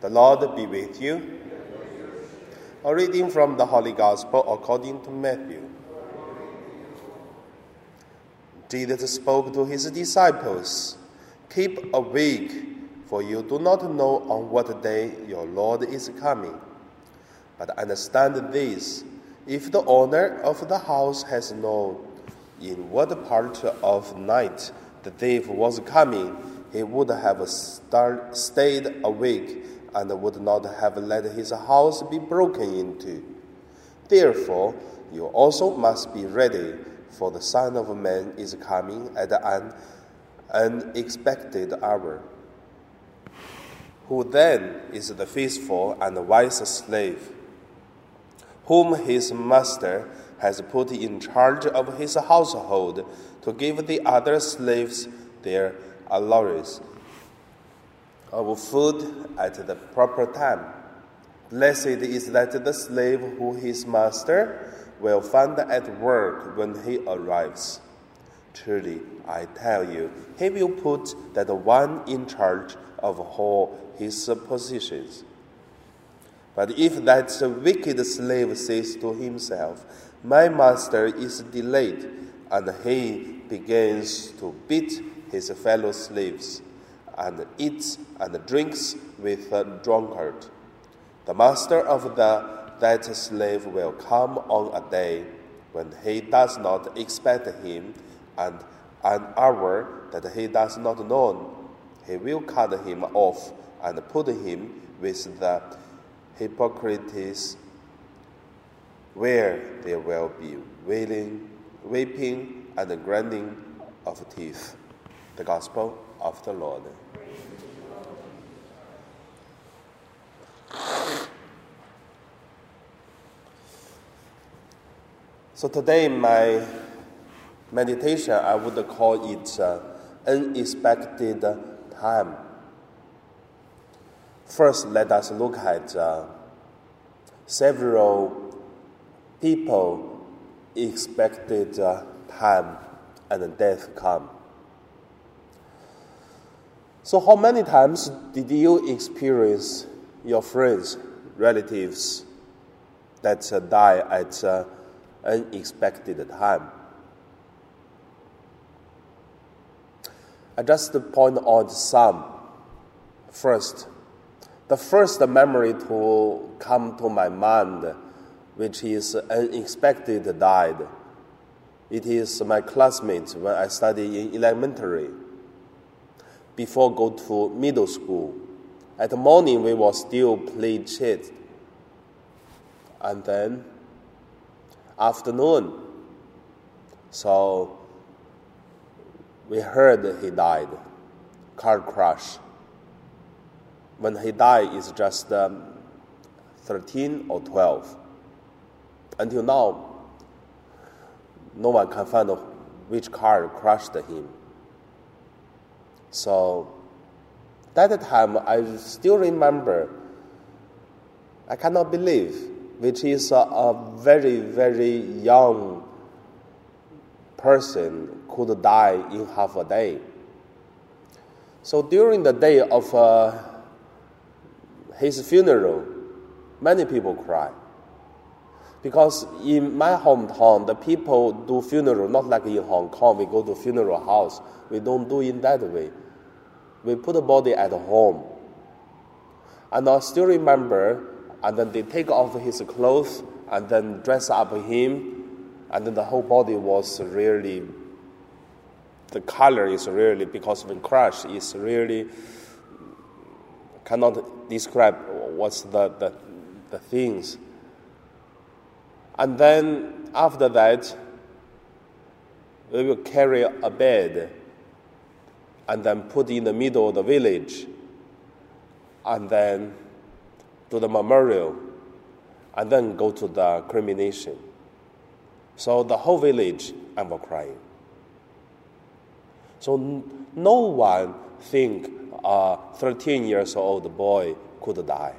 The Lord be with you. A reading from the Holy Gospel according to Matthew. Jesus spoke to his disciples Keep awake, for you do not know on what day your Lord is coming. But understand this if the owner of the house has known in what part of night the thief was coming, he would have stayed awake and would not have let his house be broken into. Therefore, you also must be ready, for the Son of Man is coming at an unexpected hour. Who then is the faithful and wise slave, whom his master has put in charge of his household to give the other slaves their allowance of food at the proper time. Blessed is that the slave who his master will find at work when he arrives. Truly, I tell you, he will put that one in charge of all his possessions. But if that wicked slave says to himself, My master is delayed, and he begins to beat his fellow slaves, and eats and drinks with a drunkard, the master of the, that slave will come on a day when he does not expect him, and an hour that he does not know. He will cut him off and put him with the hypocrites, where there will be wailing, weeping, and grinding of teeth. The Gospel of the Lord. So today, my meditation, I would call it uh, unexpected time. First, let us look at uh, several people expected uh, time and death come. So, how many times did you experience your friends, relatives that uh, die at uh, unexpected time? I just point out some. First, the first memory to come to my mind, which is unexpected, died. It is my classmate when I studied in elementary. Before go to middle school, at the morning we will still play chess, and then afternoon. So we heard he died, car crash. When he died, it's just um, 13 or 12. Until now, no one can find which car crushed him. So, that time, I still remember, I cannot believe, which is a, a very, very young person could die in half a day. So during the day of uh, his funeral, many people cry. Because in my hometown, the people do funeral not like in Hong Kong. We go to funeral house. We don't do it that way. We put the body at home. And I still remember, and then they take off his clothes and then dress up him, and then the whole body was really, the color is really because when crash is really cannot describe what's the, the, the things. And then after that, we will carry a bed and then put in the middle of the village. And then to the memorial and then go to the cremation. So the whole village I'm crying. So no one think a 13 years old boy could die.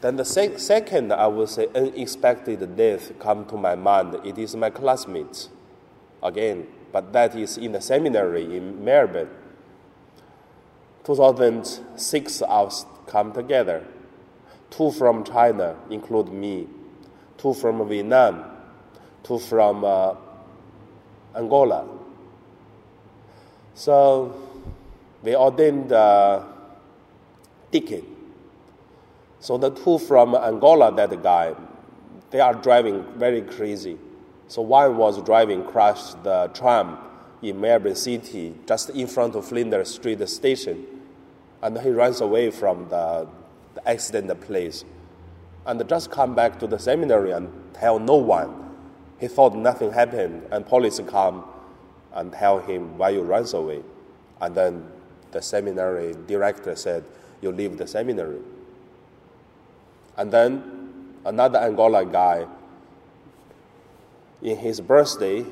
Then the sec- second, I would say, unexpected death come to my mind. It is my classmate, again, but that is in the seminary in Melbourne. 2006 us come together. Two from China, include me. Two from Vietnam. Two from uh, Angola. So we ordained uh, deacon. So the two from Angola, that guy, they are driving very crazy. So one was driving, crashed the tram in Melbourne City, just in front of Flinders Street station, and he runs away from the, the accident place, and just come back to the seminary and tell no one. He thought nothing happened, and police come and tell him why you runs away, and then the seminary director said, "You leave the seminary." And then another Angola guy, in his birthday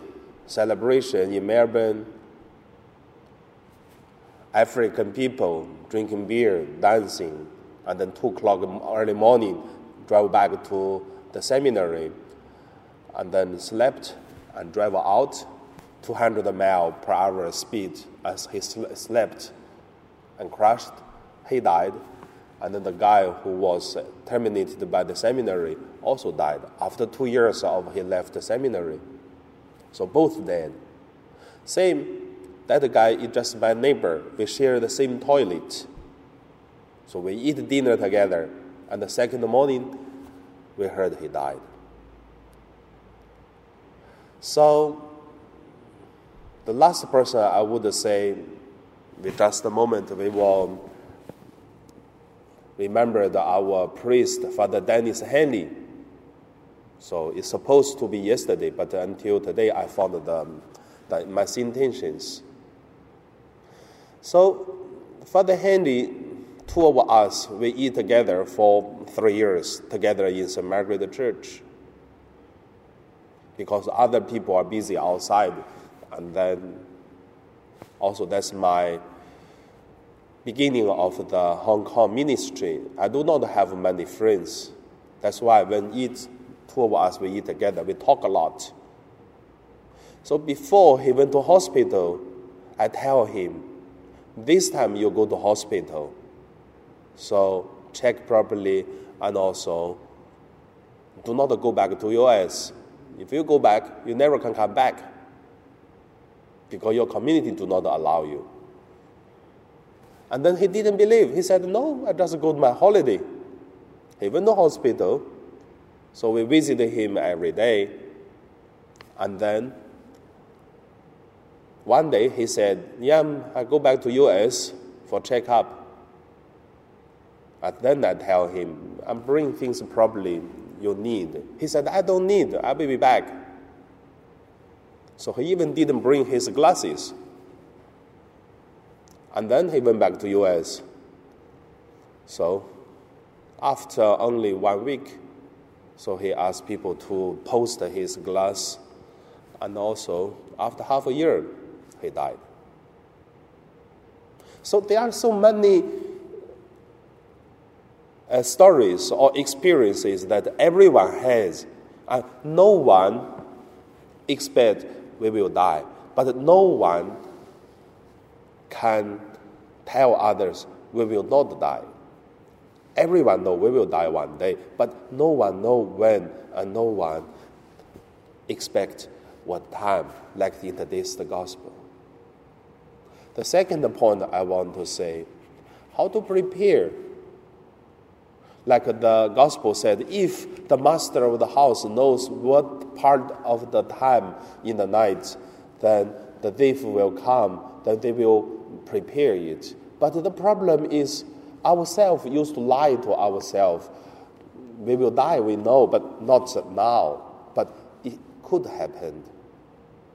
celebration in Melbourne, African people drinking beer, dancing, and then two o'clock early morning, drove back to the seminary, and then slept and drove out 200 mile per hour speed as he slept and crashed. He died and then the guy who was terminated by the seminary also died after two years of he left the seminary. So both dead. Same, that guy is just my neighbor. We share the same toilet. So we eat dinner together, and the second morning, we heard he died. So, the last person I would say, with just a moment, we will remembered our priest, Father Dennis Henley. So it's supposed to be yesterday, but until today I found the, the, my intentions. So Father Henley, two of us, we eat together for three years together in St. Margaret Church because other people are busy outside. And then also that's my beginning of the Hong Kong ministry, I do not have many friends. That's why when eat, two of us, we eat together, we talk a lot. So before he went to hospital, I tell him, this time you go to hospital. So check properly and also do not go back to US. If you go back, you never can come back because your community do not allow you. And then he didn't believe. He said, No, I just go to my holiday. He went to hospital. So we visited him every day. And then one day he said, Yeah, I go back to US for checkup. And then I tell him, I'm bringing things probably you need. He said, I don't need, I will be back. So he even didn't bring his glasses. And then he went back to US. So after only one week, so he asked people to post his glass, and also after half a year, he died. So there are so many uh, stories or experiences that everyone has, and no one expect we will die, but no one can tell others we will not die. Everyone know we will die one day, but no one know when and no one expect what time, like in today's the gospel. The second point I want to say, how to prepare. Like the gospel said, if the master of the house knows what part of the time in the night, then the thief will come, then they will prepare it. But the problem is, ourselves used to lie to ourselves. We will die, we know, but not now. But it could happen.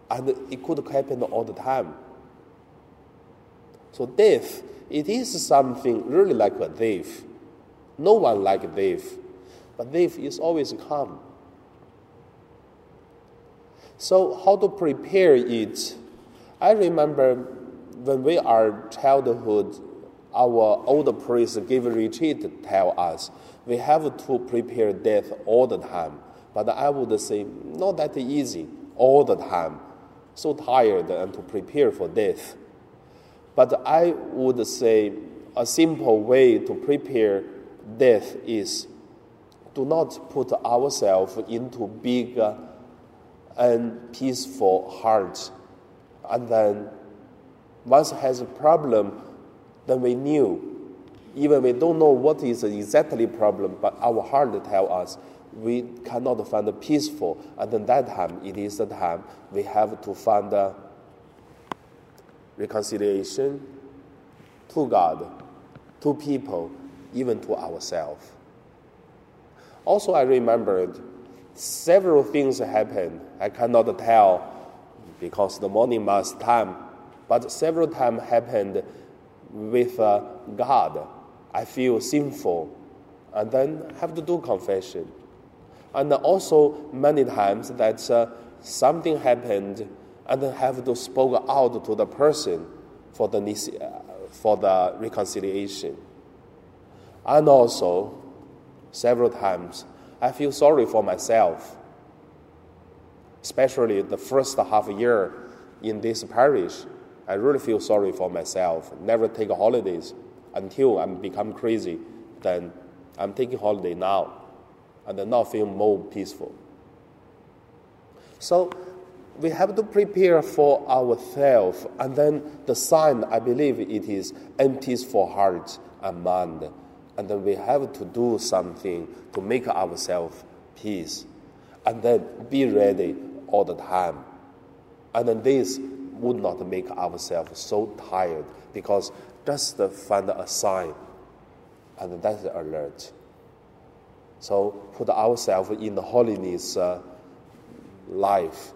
And it could happen all the time. So death, it is something really like a thief. No one like a thief. But thief is always come. So how to prepare it? I remember when we are childhood, our older priests give retreat tell us we have to prepare death all the time. But I would say not that easy all the time. So tired and to prepare for death. But I would say a simple way to prepare death is do not put ourselves into big and peaceful heart. And then once has a problem, then we knew. Even we don't know what is exactly problem, but our heart tell us we cannot find a peaceful. And then that time, it is the time we have to find reconciliation to God, to people, even to ourselves. Also, I remembered several things happened. I cannot tell because the morning mass time, but several times happened with uh, God. I feel sinful, and then have to do confession. And also many times that uh, something happened, and have to spoke out to the person for the uh, for the reconciliation. And also, several times, I feel sorry for myself, especially the first half year in this parish. I really feel sorry for myself. Never take holidays until I'm become crazy. Then I'm taking holiday now, and then now feel more peaceful. So we have to prepare for ourselves, and then the sign I believe it is empties for heart and mind, and then we have to do something to make ourselves peace, and then be ready all the time, and then this would not make ourselves so tired because just find a sign, and that's the alert. So put ourselves in the holiness uh, life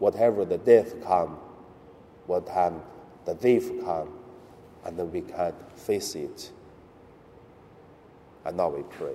whatever the death come, what time the thief come, and then we can face it. And now we pray.